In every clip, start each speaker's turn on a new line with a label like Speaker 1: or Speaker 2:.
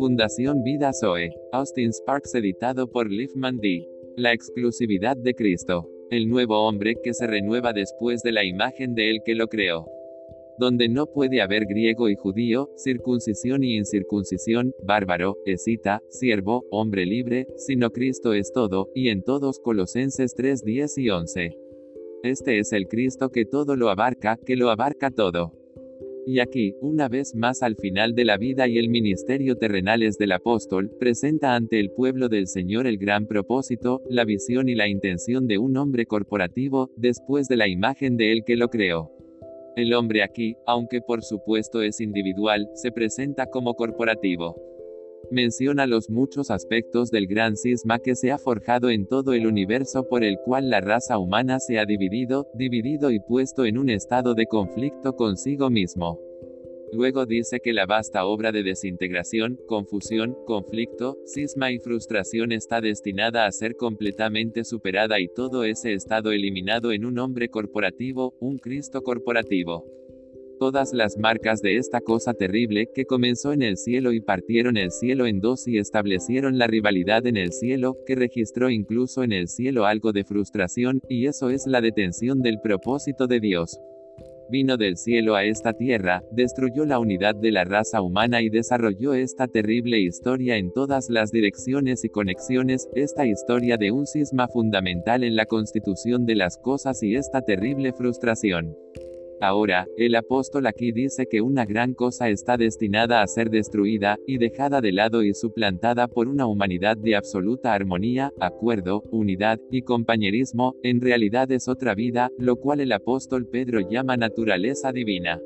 Speaker 1: Fundación Vida Zoe. Austin Sparks editado por Liefman D. La exclusividad de Cristo. El nuevo hombre que se renueva después de la imagen de él que lo creó. Donde no puede haber griego y judío, circuncisión y incircuncisión, bárbaro, escita, siervo, hombre libre, sino Cristo es todo, y en todos Colosenses 3, 10 y 11. Este es el Cristo que todo lo abarca, que lo abarca todo. Y aquí, una vez más al final de la vida y el ministerio terrenales del apóstol, presenta ante el pueblo del Señor el gran propósito, la visión y la intención de un hombre corporativo, después de la imagen de él que lo creó. El hombre aquí, aunque por supuesto es individual, se presenta como corporativo menciona los muchos aspectos del gran cisma que se ha forjado en todo el universo por el cual la raza humana se ha dividido, dividido y puesto en un estado de conflicto consigo mismo. Luego dice que la vasta obra de desintegración, confusión, conflicto, cisma y frustración está destinada a ser completamente superada y todo ese estado eliminado en un hombre corporativo, un Cristo corporativo todas las marcas de esta cosa terrible que comenzó en el cielo y partieron el cielo en dos y establecieron la rivalidad en el cielo, que registró incluso en el cielo algo de frustración, y eso es la detención del propósito de Dios. Vino del cielo a esta tierra, destruyó la unidad de la raza humana y desarrolló esta terrible historia en todas las direcciones y conexiones, esta historia de un cisma fundamental en la constitución de las cosas y esta terrible frustración. Ahora, el apóstol aquí dice que una gran cosa está destinada a ser destruida, y dejada de lado y suplantada por una humanidad de absoluta armonía, acuerdo, unidad, y compañerismo, en realidad es otra vida, lo cual el apóstol Pedro llama naturaleza divina.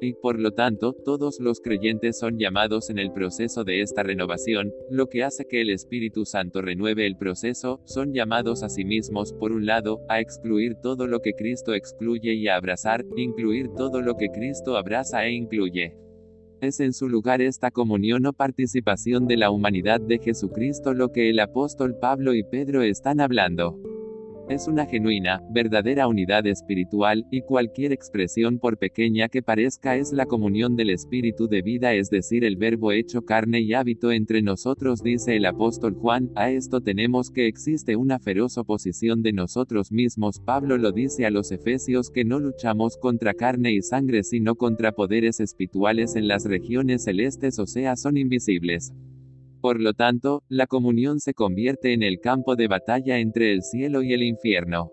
Speaker 1: Y por lo tanto, todos los creyentes son llamados en el proceso de esta renovación, lo que hace que el Espíritu Santo renueve el proceso, son llamados a sí mismos, por un lado, a excluir todo lo que Cristo excluye y a abrazar, incluir todo lo que Cristo abraza e incluye. Es en su lugar esta comunión o participación de la humanidad de Jesucristo lo que el apóstol Pablo y Pedro están hablando. Es una genuina, verdadera unidad espiritual, y cualquier expresión por pequeña que parezca es la comunión del espíritu de vida, es decir, el verbo hecho carne y hábito entre nosotros, dice el apóstol Juan, a esto tenemos que existe una feroz oposición de nosotros mismos, Pablo lo dice a los efesios que no luchamos contra carne y sangre sino contra poderes espirituales en las regiones celestes o sea son invisibles. Por lo tanto, la comunión se convierte en el campo de batalla entre el cielo y el infierno.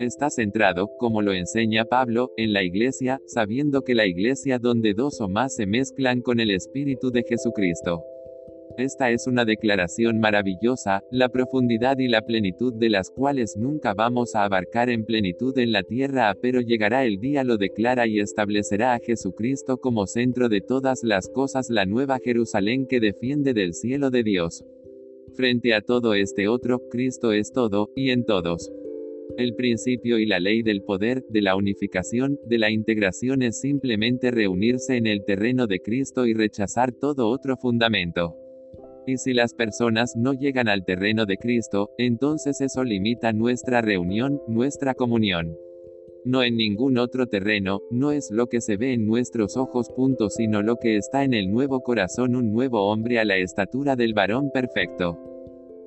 Speaker 1: Está centrado, como lo enseña Pablo, en la iglesia, sabiendo que la iglesia donde dos o más se mezclan con el Espíritu de Jesucristo. Esta es una declaración maravillosa, la profundidad y la plenitud de las cuales nunca vamos a abarcar en plenitud en la tierra, pero llegará el día lo declara y establecerá a Jesucristo como centro de todas las cosas, la nueva Jerusalén que defiende del cielo de Dios. Frente a todo este otro, Cristo es todo, y en todos. El principio y la ley del poder, de la unificación, de la integración es simplemente reunirse en el terreno de Cristo y rechazar todo otro fundamento. Y si las personas no llegan al terreno de Cristo, entonces eso limita nuestra reunión, nuestra comunión. No en ningún otro terreno, no es lo que se ve en nuestros ojos, punto, sino lo que está en el nuevo corazón, un nuevo hombre a la estatura del varón perfecto.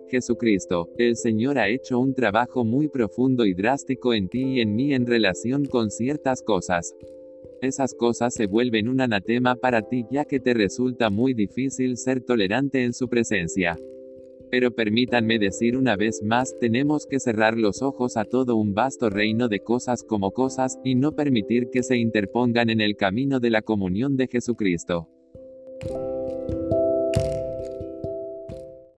Speaker 1: Jesucristo, el Señor ha hecho un trabajo muy profundo y drástico en ti y en mí en relación con ciertas cosas. Esas cosas se vuelven un anatema para ti ya que te resulta muy difícil ser tolerante en su presencia. Pero permítanme decir una vez más, tenemos que cerrar los ojos a todo un vasto reino de cosas como cosas, y no permitir que se interpongan en el camino de la comunión de Jesucristo.